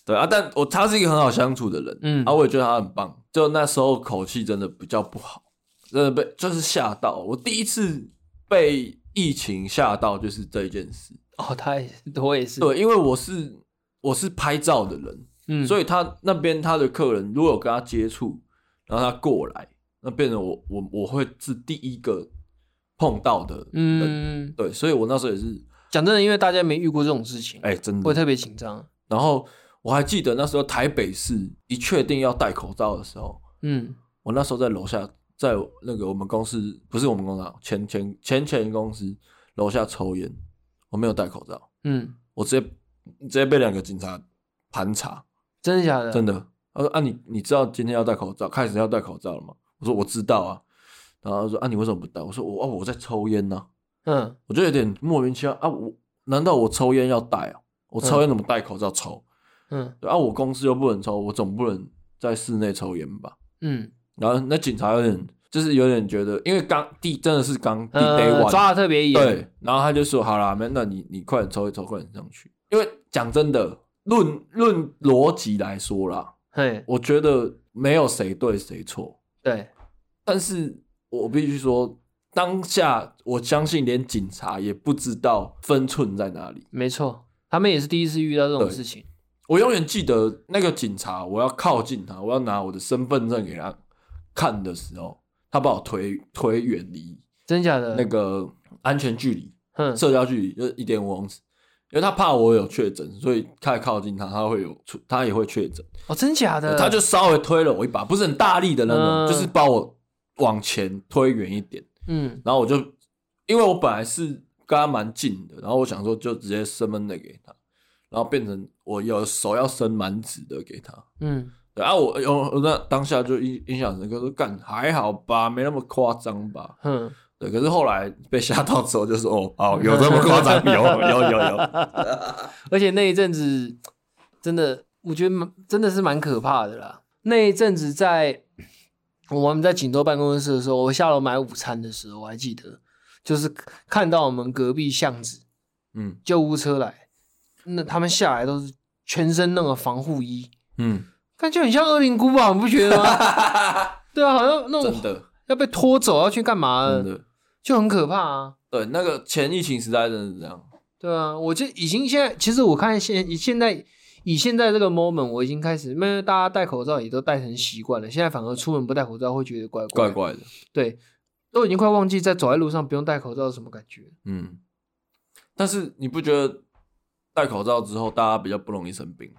对啊，但我他是一个很好相处的人，嗯，啊，我也觉得他很棒。就那时候口气真的比较不好，真的被就是吓到。我第一次被疫情吓到，就是这一件事。哦，他也我也是。对，因为我是我是拍照的人，嗯，所以他那边他的客人如果有跟他接触，然后他过来，那变成我我我会是第一个碰到的人，嗯，对，所以我那时候也是讲真的，因为大家没遇过这种事情，哎，真的会特别紧张，然后。我还记得那时候台北市一确定要戴口罩的时候，嗯，我那时候在楼下，在那个我们公司不是我们公司啊前前前前公司楼下抽烟，我没有戴口罩，嗯，我直接直接被两个警察盘查，真的假的？真的。他说啊你你知道今天要戴口罩，开始要戴口罩了吗？我说我知道啊，然后他说啊你为什么不戴？我说我哦我在抽烟呢，嗯，我就有点莫名其妙啊，我难道我抽烟要戴啊？我抽烟怎么戴口罩抽？嗯，对啊，我公司又不能抽，我总不能在室内抽烟吧？嗯，然后那警察有点，就是有点觉得，因为刚第真的是刚第 day one 抓的特别严，对，然后他就说好啦，那你你快点抽一抽，快点上去。因为讲真的，论论逻辑来说啦，嘿，我觉得没有谁对谁错，对，但是我必须说，当下我相信连警察也不知道分寸在哪里，没错，他们也是第一次遇到这种事情。我永远记得那个警察，我要靠近他，我要拿我的身份证给他看的时候，他把我推推远离，真假的？那个安全距离，哼，社交距离就是一点五公尺，因为他怕我有确诊，所以太靠近他，他会有他也会确诊。哦，真假的？他就稍微推了我一把，不是很大力的那种，嗯、就是把我往前推远一点。嗯，然后我就因为我本来是跟他蛮近的，然后我想说就直接身份证给他。然后变成我有手要伸蛮直的给他，嗯，对啊，我有那当下就印印象深刻，说干还好吧，没那么夸张吧，嗯，对。可是后来被吓到之后，就说哦，哦，有这么夸张？有有 有有。而且那一阵子真的，我觉得真的是蛮可怕的啦。那一阵子在我们在锦州办公室的时候，我下楼买午餐的时候，我还记得，就是看到我们隔壁巷子，嗯，救护车来。那他们下来都是全身那个防护衣，嗯，感觉很像恶灵古堡，你不觉得吗？对啊，好像那种真的要被拖走要去干嘛的，真的就很可怕啊。对，那个前疫情时代真的是这样。对啊，我就已经现在，其实我看现以现在以现在这个 moment，我已经开始，因为大家戴口罩也都戴成习惯了，现在反而出门不戴口罩会觉得怪怪怪怪的。对，都已经快忘记在走在路上不用戴口罩是什么感觉。嗯，但是你不觉得戴口罩之后大家比较不容易生病？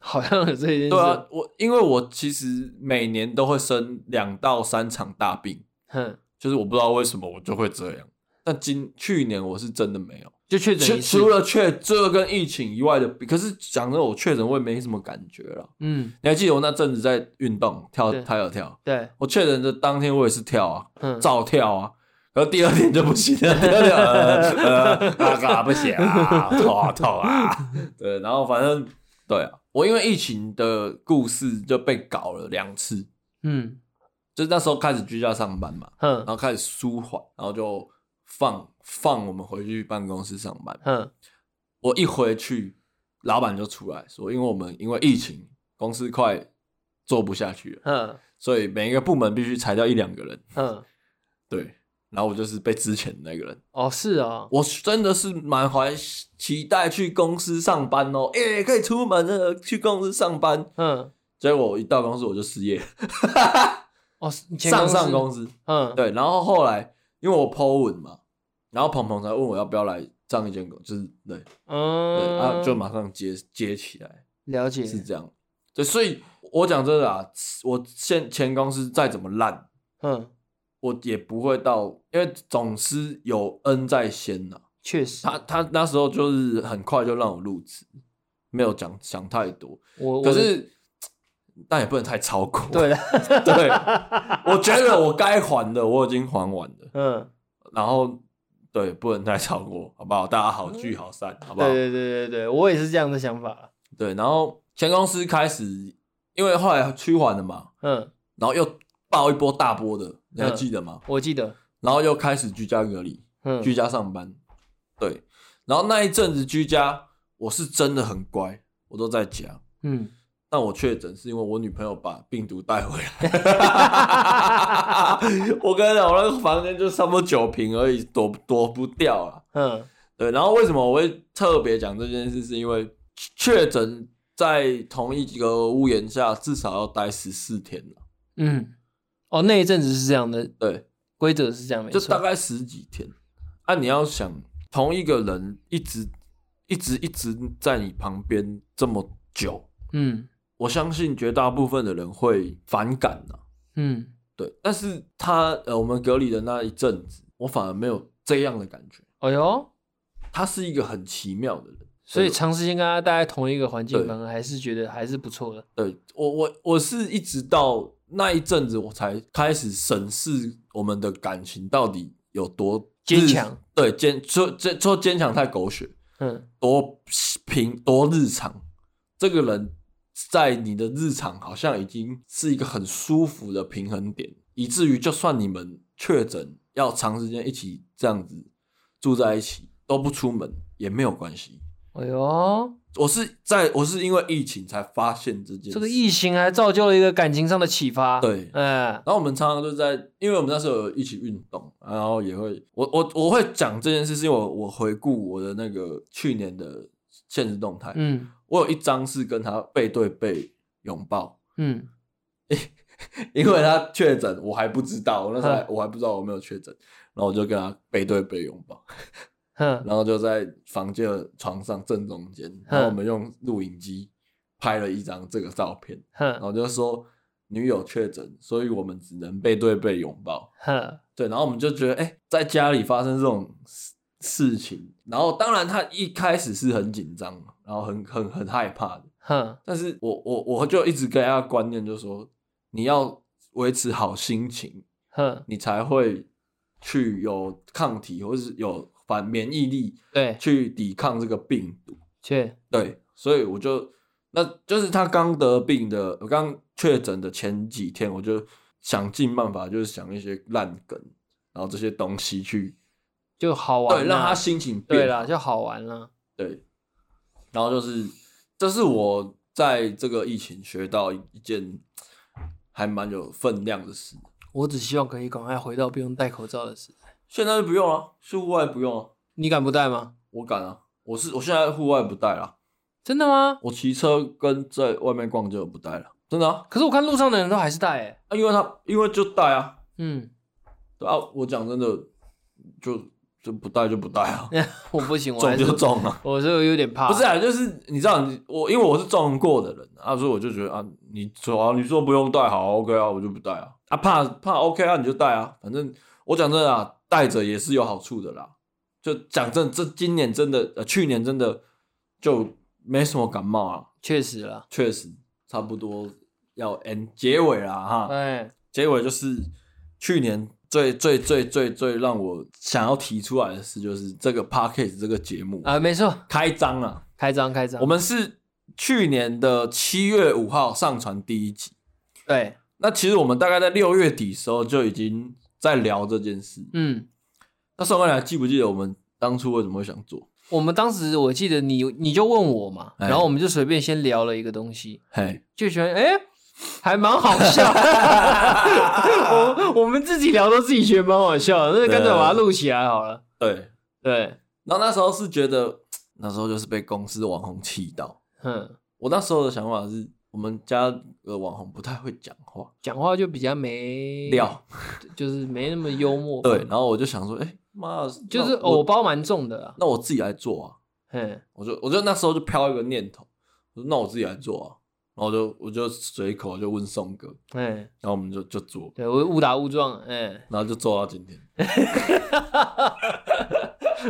好像有这一件事。对啊，我因为我其实每年都会生两到三场大病，哼，就是我不知道为什么我就会这样。但今去年我是真的没有，就确诊除了确这个跟疫情以外的，可是讲的我确诊我也没什么感觉了。嗯，你还记得我那阵子在运动跳跳有跳？对，我确诊的当天我也是跳啊，嗯，照跳啊，然后第二天就不行了，不行啊，痛啊 痛啊，对，然后反正对啊，我因为疫情的故事就被搞了两次，嗯，就是那时候开始居家上班嘛，嗯，然后开始舒缓，然后就。放放我们回去办公室上班。嗯，我一回去，老板就出来说，因为我们因为疫情，公司快做不下去了。嗯，所以每一个部门必须裁掉一两个人。嗯，对，然后我就是被之前的那个人。哦，是啊，我真的是满怀期待去公司上班哦，诶，可以出门了，去公司上班。嗯，结果我一到公司我就失业。哦，上上公司。嗯，对，然后后来。因为我 po 文嘛，然后鹏鹏才问我要不要来上一间公司，就是对，嗯，对，啊，就马上接接起来，了解是这样，对，所以我讲真的啊，我现前公司再怎么烂，嗯，我也不会到，因为总是有恩在先呐，确实，他他那时候就是很快就让我入职，没有讲想太多，我可是。但也不能太超过。对的，对，我觉得我该还的我已经还完了。嗯，然后对，不能太超过，好不好？大家好聚好散，好不好？对对对对对，我也是这样的想法。对，然后前公司开始，因为后来趋缓了嘛，嗯，然后又爆一波大波的，你还记得吗？我记得。然后又开始居家隔离，嗯，居家上班。对，然后那一阵子居家，我是真的很乖，我都在家。嗯。但我确诊是因为我女朋友把病毒带回来。我跟你讲，我那个房间就差不多九平而已，躲躲不掉了。嗯，对。然后为什么我会特别讲这件事？是因为确诊在同一个屋檐下至少要待十四天了。嗯，哦，那一阵子是这样的，对，规则是这样，就大概十几天。啊，你要想同一个人一直一直一直在你旁边这么久，嗯。我相信绝大部分的人会反感呐，嗯，对。但是他呃，我们隔离的那一阵子，我反而没有这样的感觉。哎呦，他是一个很奇妙的人，所以长时间跟他待在同一个环境，反而还是觉得还是不错的。对，我我我是一直到那一阵子，我才开始审视我们的感情到底有多坚强。对，坚说这说坚强太狗血，嗯，多平多日常，这个人。在你的日常好像已经是一个很舒服的平衡点，以至于就算你们确诊要长时间一起这样子住在一起都不出门也没有关系。哎呦，我是在我是因为疫情才发现这件事，这个疫情还造就了一个感情上的启发。对，嗯，然后我们常常就在，因为我们那时候有一起运动，然后也会我我我会讲这件事，是因为我我回顾我的那个去年的现实动态，嗯。我有一张是跟他背对背拥抱，嗯，因为他确诊，我还不知道，我那时候我还不知道我没有确诊，然后我就跟他背对背拥抱，然后就在房间的床上正中间，然后我们用录影机拍了一张这个照片，然后就说女友确诊，所以我们只能背对背拥抱，对，然后我们就觉得，哎，在家里发生这种事情，然后当然他一开始是很紧张，然后很很很害怕的，哼。但是我我我就一直给他观念，就是说你要维持好心情，哼，你才会去有抗体或是有反免疫力，对，去抵抗这个病毒。确对，所以我就那就是他刚得病的，我刚确诊的前几天，我就想尽办法，就是想一些烂梗，然后这些东西去。就好玩，对，让他心情变对了，就好玩了。对，然后就是，这是我在这个疫情学到一件还蛮有分量的事。我只希望可以赶快回到不用戴口罩的时代。现在就不用了，去户外不用了。你敢不戴吗？我敢啊！我是我现在户外不戴了。真的吗？我骑车跟在外面逛就不戴了，真的啊。可是我看路上的人都还是戴，哎，啊，因为他因为就戴啊，嗯。对啊，我讲真的，就就不带就不带啊。我不行，我中就中啊。我就有点怕。不是啊，就是你知道，你我因为我是中过的人啊，所以我就觉得啊，你说啊，你说不用带好，OK 啊，我就不带啊。啊，怕怕 OK 啊，你就带啊。反正我讲真的啊，带着也是有好处的啦。就讲真，这今年真的，呃，去年真的就没什么感冒啊。确实啦，确实差不多要 end 结尾了哈。对，结尾就是去年最最最最最让我想要提出来的事，就是这个 Podcast 这个节目啊，没错，开张了，开张开张。我们是去年的七月五号上传第一集，对。那其实我们大概在六月底时候就已经在聊这件事，嗯。那宋哥，你还记不记得我们当初为什么会想做？我们当时我记得你你就问我嘛，然后我们就随便先聊了一个东西，嘿，就觉得哎、欸，还蛮好笑。我我们自己聊都自己觉得蛮好笑，那就干脆把它录起来好了。对对，然后那时候是觉得那时候就是被公司的网红气到。嗯，我那时候的想法是我们家的网红不太会讲话，讲话就比较没料，就是没那么幽默。对，然后我就想说，哎、欸。妈，就是偶包蛮重的啊。那我自己来做啊。嗯，我就我就那时候就飘一个念头，我说那我自己来做啊。然后我就我就随口就问宋哥，哎，然后我们就就做。对，我误打误撞，哎，然后就做到今天。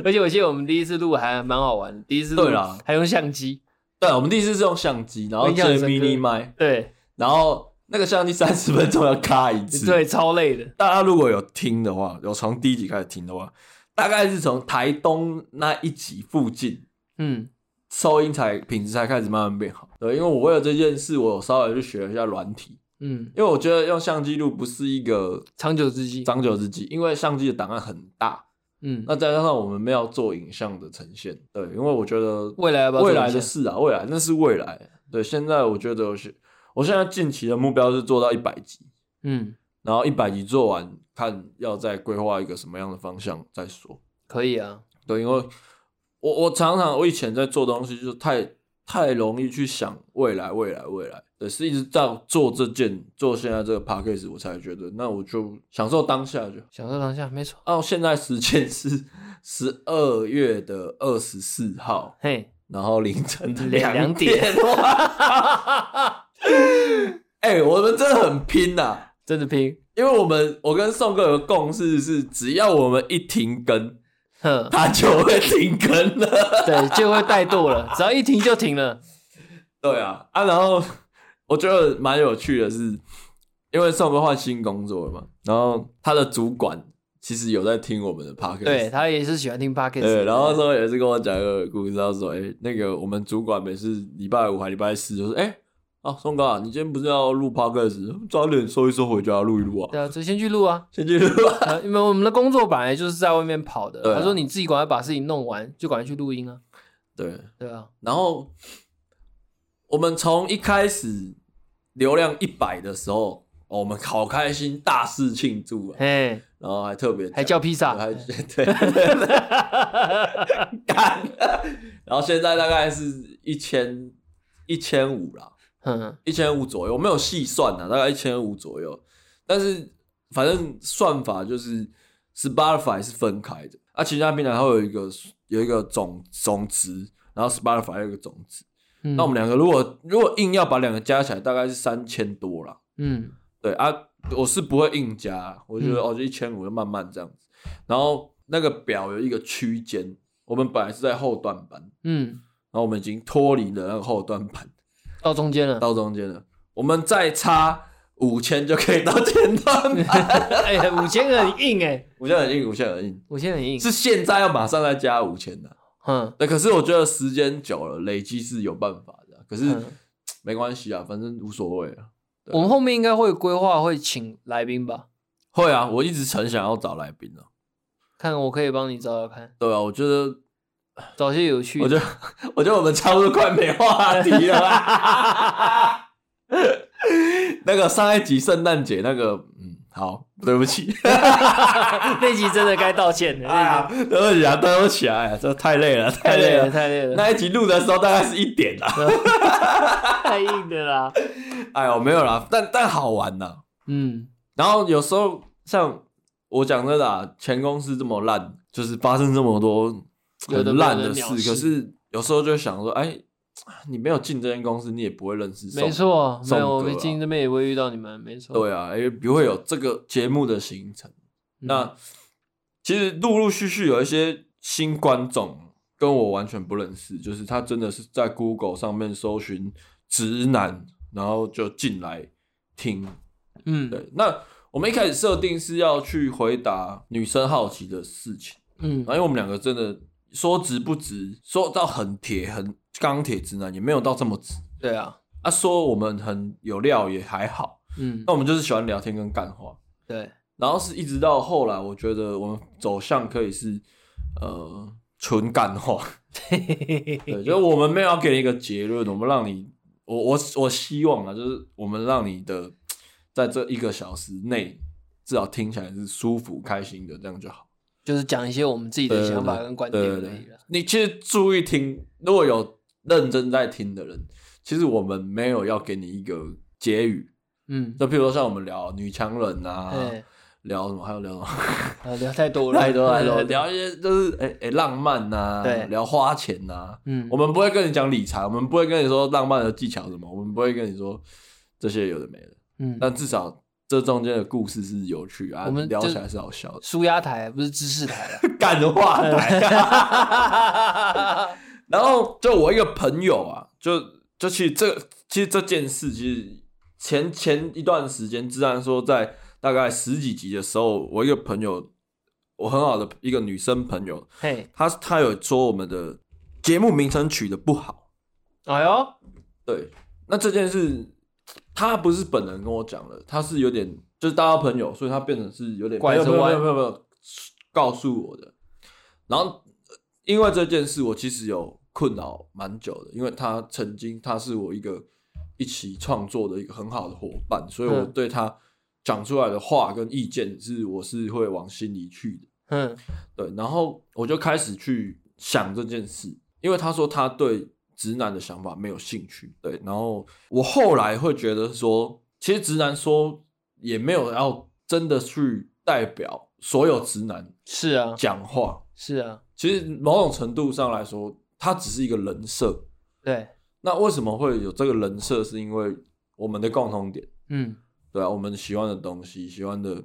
而且我记得我们第一次录还蛮好玩，第一次录还用相机。对，我们第一次是用相机，然后接 mini 麦。对，然后。那个相机三十分钟要咔一次，对，超累的。大家如果有听的话，有从第一集开始听的话，大概是从台东那一集附近，嗯，收音才品质才开始慢慢变好。对，因为我为了这件事，我稍微去学了一下软体，嗯，因为我觉得用相机录不是一个长久之计，长久之计，因为相机的档案很大，嗯，那再加上我们没有做影像的呈现，对，因为我觉得未来未来的事啊，未来那是未来，对，现在我觉得是。我现在近期的目标是做到一百集，嗯，然后一百集做完，看要再规划一个什么样的方向再说。可以啊，对，因为我我常常我以前在做东西，就太太容易去想未来，未来，未来，对，是一直到做这件做现在这个 podcast 我才觉得，那我就享受当下就享受当下，没错。哦，现在时间是 十二月的二十四号，嘿，然后凌晨的两点。哎、欸，我们真的很拼呐、啊，真的拼，因为我们我跟宋哥有个共识是，只要我们一停更，哼他就会停更了，对，就会怠惰了，只要一停就停了。对啊，啊，然后我觉得蛮有趣的是，因为宋哥换新工作了嘛，然后他的主管其实有在听我们的 podcast，对，他也是喜欢听 podcast，对，然后说也是跟我讲一个故事，他说，哎、欸，那个我们主管每次礼拜五还礼拜四就是，哎、欸。啊，宋哥啊，你今天不是要录 podcast，早点收一收回家录一录啊？对啊，就先去录啊，先去录啊。因为我们的工作本来就是在外面跑的。啊、他说你自己赶快把事情弄完，就赶快去录音啊。对对啊。然后我们从一开始流量一百的时候，我们好开心，大肆庆祝啊。嘿，然后还特别还叫披萨，还 对。然后现在大概是一千一千五了。嗯，一千五左右，我没有细算呢，大概一千五左右。但是反正算法就是 Spotify 是分开的，啊，其他平台它会有一个有一个总总值，然后 Spotify 有一个总值。嗯，那我们两个如果如果硬要把两个加起来，大概是三千多啦。嗯，对啊，我是不会硬加，我觉得哦，就一千五就慢慢这样子。然后那个表有一个区间，我们本来是在后段班，嗯，然后我们已经脱离了那个后段班。到中间了，到中间了，我们再差五千就可以到前段班。哎、欸，五千很硬哎、欸，五千很硬，五千很硬，五千很硬，是现在要马上再加五千的。嗯，那，可是我觉得时间久了，累积是有办法的。可是、嗯、没关系啊，反正无所谓啊。我们后面应该会规划会请来宾吧？会啊，我一直很想要找来宾啊，看我可以帮你找找看。对啊，我觉得。找些有趣，我觉得，我觉得我们差不多快没话题了。那个上一集圣诞节那个，嗯，好，对不起，那集真的该道歉的。啊，对不起啊，对不起啊，哎呀，这太累了，太累了，太累了。那一集录的时候大概是一点啦，太硬的啦。哎呦，没有啦，但但好玩呐。嗯，然后有时候像。我讲真的啊，前公司这么烂，就是发生这么多很烂的事，可是有时候就想说，哎。你没有进这间公司，你也不会认识。没错，没有我没进这边也不会遇到你们。没错。对啊，因为不会有这个节目的形成。嗯、那其实陆陆续续有一些新观众跟我完全不认识，就是他真的是在 Google 上面搜寻直男，然后就进来听。嗯，对。那我们一开始设定是要去回答女生好奇的事情。嗯，因为我们两个真的说直不直，说到很铁很。钢铁直男也没有到这么直，对啊，啊说我们很有料也还好，嗯，那我们就是喜欢聊天跟干话，对，然后是一直到后来，我觉得我们走向可以是呃纯干话，对，就是我们没有要给你一个结论，我们让你，我我我希望啊，就是我们让你的在这一个小时内至少听起来是舒服开心的，这样就好，就是讲一些我们自己的想法跟观点而已了。你其实注意听，如果有。认真在听的人，其实我们没有要给你一个结语，嗯，就譬如说像我们聊女强人啊，聊什么，还有聊什么，啊，聊太多了，太多太多，聊一些就是诶诶、浪漫呐、啊，对，聊花钱呐、啊，嗯，我们不会跟你讲理财，我们不会跟你说浪漫的技巧什么，我们不会跟你说这些有的没的，嗯，但至少这中间的故事是有趣啊，我们聊起来是好笑的，舒压台不是知识台了，干话台。然后就我一个朋友啊，就就其实这其实这件事，其实前前一段时间，自然说在大概十几集的时候，我一个朋友，我很好的一个女生朋友，嘿，她她有说我们的节目名称取的不好，哎呦，对，那这件事她不是本人跟我讲的，她是有点就是大家朋友，所以她变成是有点没有没有没有没有告诉我的，然后。因为这件事，我其实有困扰蛮久的。因为他曾经，他是我一个一起创作的一个很好的伙伴，所以我对他讲出来的话跟意见是，我是会往心里去的。嗯，对。然后我就开始去想这件事，因为他说他对直男的想法没有兴趣。对，然后我后来会觉得说，其实直男说也没有要真的去代表所有直男。是啊，讲话是啊。其实某种程度上来说，它只是一个人设。对，那为什么会有这个人设？是因为我们的共同点。嗯，对啊，我们喜欢的东西，喜欢的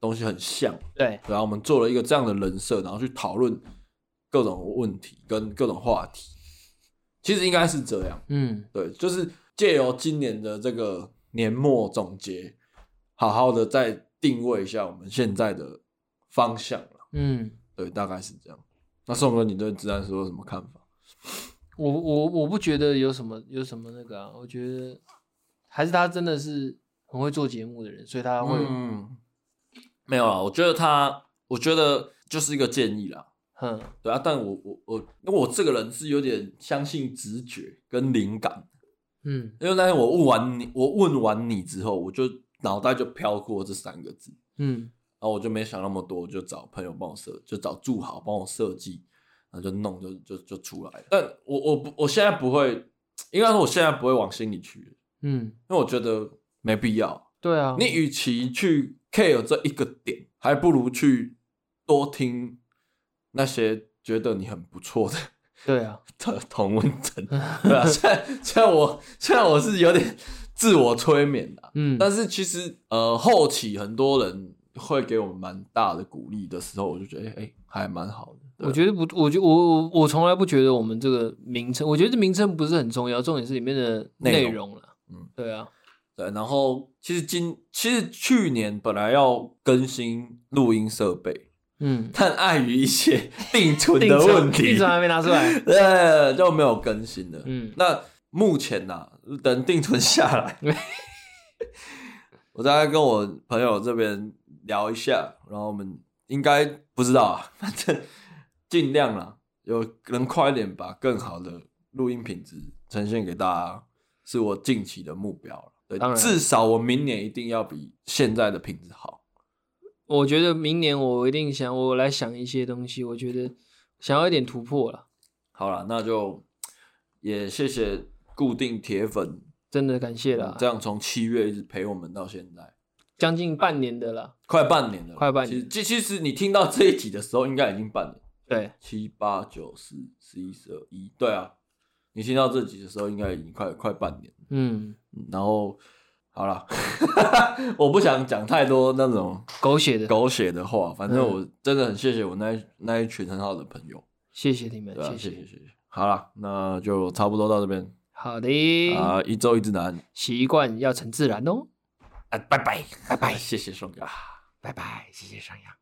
东西很像。对，然后我们做了一个这样的人设，然后去讨论各种问题跟各种话题。其实应该是这样。嗯，对，就是借由今年的这个年末总结，好好的再定位一下我们现在的方向。嗯。对，大概是这样。那宋哥，你对直男说有什么看法？我我我不觉得有什么有什么那个啊，我觉得还是他真的是很会做节目的人，所以他会。嗯，没有啊，我觉得他，我觉得就是一个建议啦。嗯，对啊，但我我我，因为我这个人是有点相信直觉跟灵感。嗯，因为那天我问完你，我问完你之后，我就脑袋就飘过这三个字。嗯。然后我就没想那么多，就找朋友帮我设，就找助好帮我设计，然后就弄就就就出来了。但我我不我现在不会，应该说我现在不会往心里去，嗯，因为我觉得没必要。对啊，你与其去 care 这一个点，还不如去多听那些觉得你很不错的。对啊，的同温层，对啊。虽然虽然我虽然我是有点自我催眠的，嗯，但是其实呃后期很多人。会给我们蛮大的鼓励的时候，我就觉得哎、欸，还蛮好的。我觉得不，我觉我我我从来不觉得我们这个名称，我觉得这名称不是很重要，重点是里面的内容了。嗯，对啊，对。然后其实今其实去年本来要更新录音设备，嗯，但碍于一些 定存的问题，定存还没拿出来，对，就没有更新了。嗯，那目前呢、啊，等定存下来，我大概跟我朋友这边。聊一下，然后我们应该不知道啊，反正尽量啦，有能快一点把更好的录音品质呈现给大家，是我近期的目标。对，当然，至少我明年一定要比现在的品质好。我觉得明年我一定想，我来想一些东西，我觉得想要一点突破了。好了，那就也谢谢固定铁粉，真的感谢了。这样从七月一直陪我们到现在。将近半年的了，快半年了，快半年。其实其实你听到这一集的时候，应该已经半年。对，七八九十十一十二一，对啊，你听到这集的时候，应该已经快快半年。嗯，然后好了，我不想讲太多那种狗血的。狗血的话，反正我真的很谢谢我那一那一群很好的朋友，谢谢你们，谢谢。谢谢谢谢。好了，那就差不多到这边。好的。啊，一周一直难，习惯要成自然哦。啊，拜拜。拜拜，谢谢双阳，拜拜，谢谢上扬。